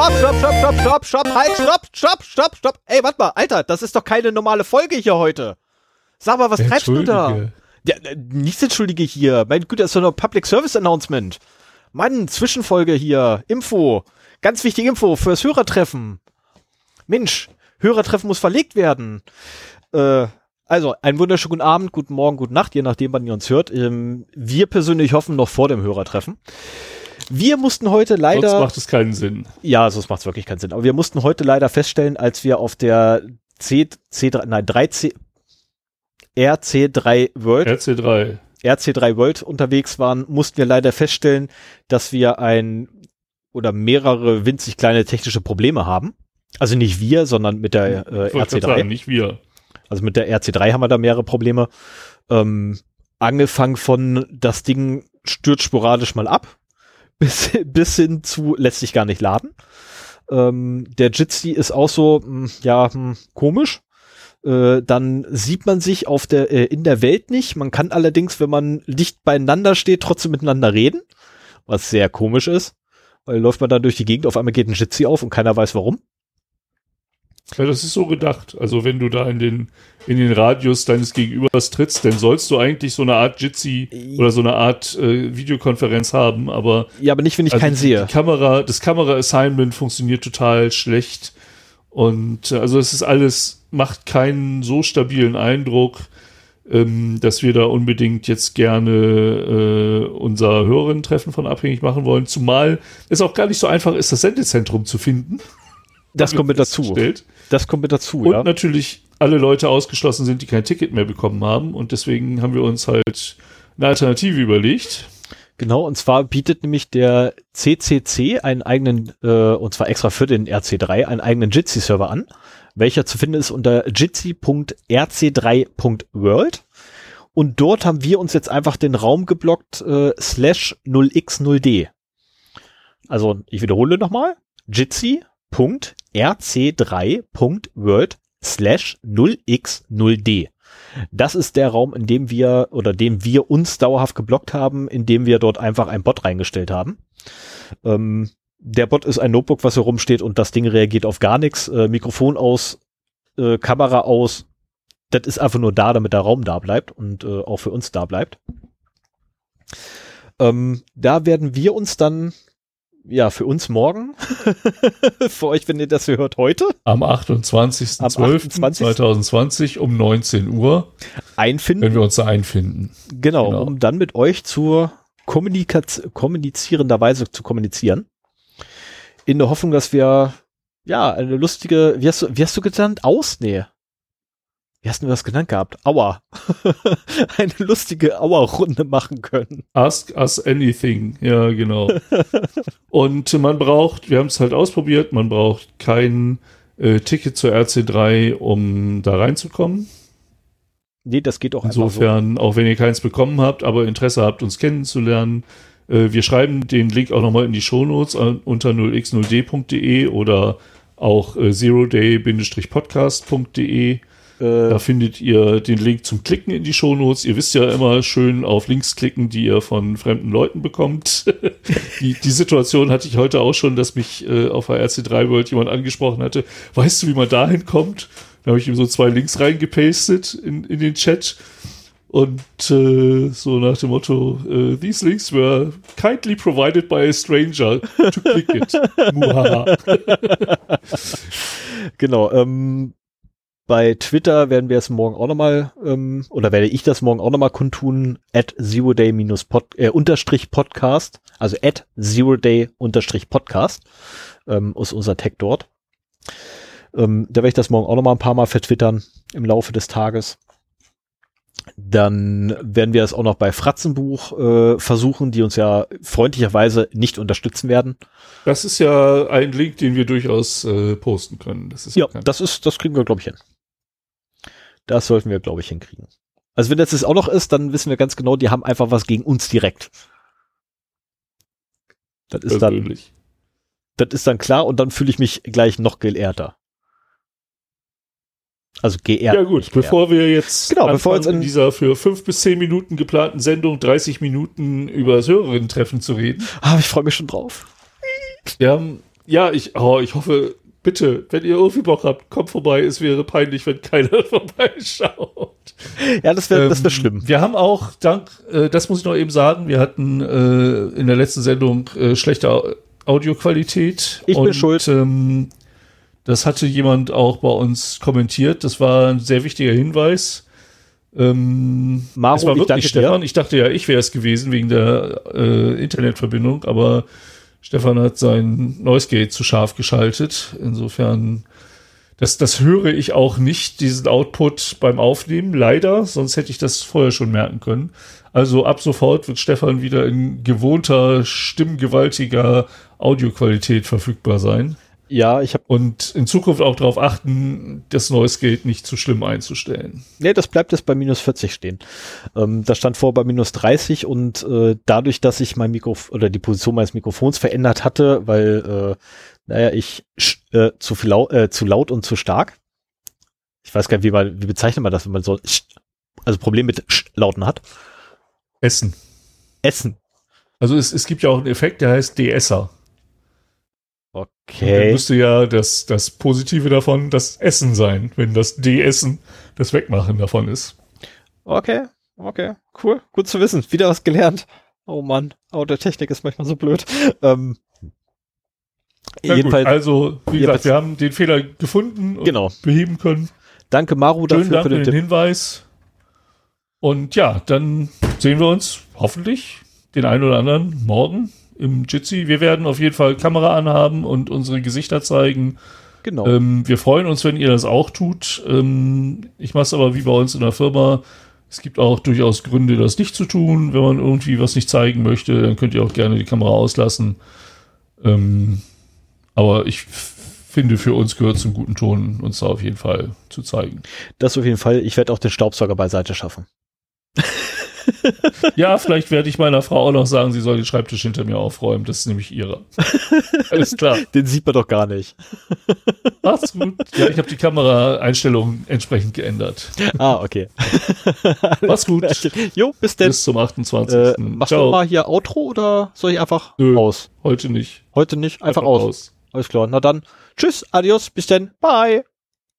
stopp, stopp, halt, stopp, stopp, stopp, stopp. Ey, warte mal, Alter, das ist doch keine normale Folge hier heute. Sag mal, was treibst du da? Ja, äh, nichts Entschuldige hier. Mein Güte, das ist doch nur Public Service Announcement. Mann, Zwischenfolge hier. Info. Ganz wichtige Info fürs Hörertreffen. Mensch, Hörertreffen muss verlegt werden. Äh, also, einen wunderschönen guten Abend, guten Morgen, guten Nacht, je nachdem, wann ihr uns hört. Ähm, wir persönlich hoffen noch vor dem Hörertreffen. Wir mussten heute leider. Sonst macht es keinen Sinn. Ja, sonst macht es wirklich keinen Sinn. Aber wir mussten heute leider feststellen, als wir auf der C, C3, nein, 3C, RC3 World. RC3. RC3 World unterwegs waren, mussten wir leider feststellen, dass wir ein oder mehrere winzig kleine technische Probleme haben. Also nicht wir, sondern mit der äh, RC3. Sagen, nicht wir. Also mit der RC3 haben wir da mehrere Probleme. Ähm, angefangen von das Ding stürzt sporadisch mal ab, bis, bis hin zu lässt sich gar nicht laden. Ähm, der Jitsi ist auch so, mh, hm, ja, mh, hm, komisch. Äh, dann sieht man sich auf der, äh, in der Welt nicht. Man kann allerdings, wenn man dicht beieinander steht, trotzdem miteinander reden, was sehr komisch ist. Weil läuft man dann durch die Gegend, auf einmal geht ein Jitsi auf und keiner weiß warum. Ja, das ist so gedacht. Also wenn du da in den, in den Radius deines Gegenübers trittst, dann sollst du eigentlich so eine Art Jitsi oder so eine Art äh, Videokonferenz haben, aber. Ja, aber nicht, wenn ich also keinen sehe. Kamera, das Kamera-Assignment funktioniert total schlecht. Und äh, also es ist alles, macht keinen so stabilen Eindruck, ähm, dass wir da unbedingt jetzt gerne äh, unser Hörerinnen-Treffen von abhängig machen wollen. Zumal es auch gar nicht so einfach ist, das Sendezentrum zu finden. Das kommt mit dazu. Das kommt mit dazu, Und ja. natürlich alle Leute ausgeschlossen sind, die kein Ticket mehr bekommen haben. Und deswegen haben wir uns halt eine Alternative überlegt. Genau, und zwar bietet nämlich der CCC einen eigenen, äh, und zwar extra für den RC3, einen eigenen Jitsi-Server an, welcher zu finden ist unter jitsi.rc3.world. Und dort haben wir uns jetzt einfach den Raum geblockt, äh, slash 0x0d. Also, ich wiederhole nochmal, jitsi.rc3.world slash 0x0d. Das ist der Raum, in dem wir oder dem wir uns dauerhaft geblockt haben, in dem wir dort einfach ein Bot reingestellt haben. Ähm, der Bot ist ein Notebook, was hier rumsteht und das Ding reagiert auf gar nichts. Äh, Mikrofon aus, äh, Kamera aus. Das ist einfach nur da, damit der Raum da bleibt und äh, auch für uns da bleibt. Ähm, da werden wir uns dann ja, für uns morgen. für euch, wenn ihr das hört, heute. Am 28.12.2020 um 19 Uhr. Einfinden. Wenn wir uns da einfinden. Genau, genau. um dann mit euch zur Kommunikaz kommunizierender Weise zu kommunizieren. In der Hoffnung, dass wir, ja, eine lustige, wie hast du, wie hast du genannt? Ausnähe wie hast du das genannt gehabt? Aua. Eine lustige Aua-Runde machen können. Ask us anything. Ja, genau. Und man braucht, wir haben es halt ausprobiert, man braucht kein äh, Ticket zur RC3, um da reinzukommen. Nee, das geht auch Insofern, so. auch wenn ihr keins bekommen habt, aber Interesse habt, uns kennenzulernen, äh, wir schreiben den Link auch nochmal in die Shownotes unter 0x0d.de oder auch äh, zeroday-podcast.de da findet ihr den Link zum Klicken in die Shownotes. Ihr wisst ja immer schön auf Links klicken, die ihr von fremden Leuten bekommt. die, die Situation hatte ich heute auch schon, dass mich äh, auf der RC3 World jemand angesprochen hatte. Weißt du, wie man da hinkommt? Da habe ich ihm so zwei Links reingepastet in, in den Chat. Und äh, so nach dem Motto, äh, these links were kindly provided by a stranger to click it. Muhaha. genau, ähm, bei Twitter werden wir es morgen auch nochmal, ähm, oder werde ich das morgen auch nochmal kundtun, at zero day minus pod, äh, unterstrich podcast, also at zero day unterstrich podcast, ähm, ist unser Tag dort. Ähm, da werde ich das morgen auch nochmal ein paar Mal vertwittern im Laufe des Tages. Dann werden wir es auch noch bei Fratzenbuch äh, versuchen, die uns ja freundlicherweise nicht unterstützen werden. Das ist ja ein Link, den wir durchaus äh, posten können. Das ist ja, das ist, das kriegen wir, glaube ich, hin. Das sollten wir, glaube ich, hinkriegen. Also wenn das jetzt auch noch ist, dann wissen wir ganz genau, die haben einfach was gegen uns direkt. Das ist dann, das ist dann klar und dann fühle ich mich gleich noch geehrter. Also geehrt. Ja gut, bevor wir jetzt genau, bevor jetzt in dieser für fünf bis zehn Minuten geplanten Sendung 30 Minuten über das Hörerinnen-Treffen zu reden. Ah, ich freue mich schon drauf. Ja, ja ich, oh, ich hoffe, bitte, wenn ihr irgendwie Bock habt, kommt vorbei. Es wäre peinlich, wenn keiner vorbeischaut. Ja, das wäre ähm, das wär schlimm. Wir haben auch, dank, äh, das muss ich noch eben sagen, wir hatten äh, in der letzten Sendung äh, schlechte Audioqualität. Ich und, bin schuld. Ähm, das hatte jemand auch bei uns kommentiert. Das war ein sehr wichtiger Hinweis. Ähm, Maro, es war wirklich ich Stefan. Dir. Ich dachte ja, ich wäre es gewesen wegen der äh, Internetverbindung, aber Stefan hat sein Noise Gate zu scharf geschaltet. Insofern, das, das höre ich auch nicht, diesen Output beim Aufnehmen, leider, sonst hätte ich das vorher schon merken können. Also ab sofort wird Stefan wieder in gewohnter, stimmgewaltiger Audioqualität verfügbar sein. Ja, ich habe. Und in Zukunft auch darauf achten, das Noise Gate nicht zu schlimm einzustellen. Nee, das bleibt jetzt bei minus 40 stehen. Ähm, das stand vor bei minus 30 und äh, dadurch, dass ich mein Mikrofon oder die Position meines Mikrofons verändert hatte, weil, äh, naja, ich äh, zu, viel lau äh, zu laut und zu stark. Ich weiß gar nicht, wie, man, wie bezeichnet man das, wenn man so also Problem mit Lauten hat. Essen. Essen. Also es, es gibt ja auch einen Effekt, der heißt DSer. Okay. dann müsste ja das, das Positive davon das Essen sein, wenn das De-Essen das Wegmachen davon ist. Okay, okay, cool, gut zu wissen. Wieder was gelernt. Oh Mann, oh, der Technik ist manchmal so blöd. Ähm, jedenfalls, also, wie gesagt, wir haben den Fehler gefunden und genau. beheben können. Danke, Maru, dafür Dank für den, den Hinweis. Und ja, dann sehen wir uns hoffentlich den einen oder anderen morgen im Jitsi. Wir werden auf jeden Fall Kamera anhaben und unsere Gesichter zeigen. Genau. Ähm, wir freuen uns, wenn ihr das auch tut. Ähm, ich mache es aber wie bei uns in der Firma. Es gibt auch durchaus Gründe, das nicht zu tun. Wenn man irgendwie was nicht zeigen möchte, dann könnt ihr auch gerne die Kamera auslassen. Ähm, aber ich finde, für uns gehört zum guten Ton, uns da auf jeden Fall zu zeigen. Das auf jeden Fall. Ich werde auch den Staubsauger beiseite schaffen ja, vielleicht werde ich meiner Frau auch noch sagen, sie soll den Schreibtisch hinter mir aufräumen. Das ist nämlich ihre. Alles klar. Den sieht man doch gar nicht. Mach's gut. Ja, ich habe die Kameraeinstellungen entsprechend geändert. Ah, okay. Mach's gut. Jo, bis denn. Bis zum 28. Äh, machst Ciao. du mal hier Outro oder soll ich einfach Nö, aus? Heute nicht. Heute nicht, einfach, einfach aus. aus. Alles klar. Na dann, tschüss, adios, bis denn, bye.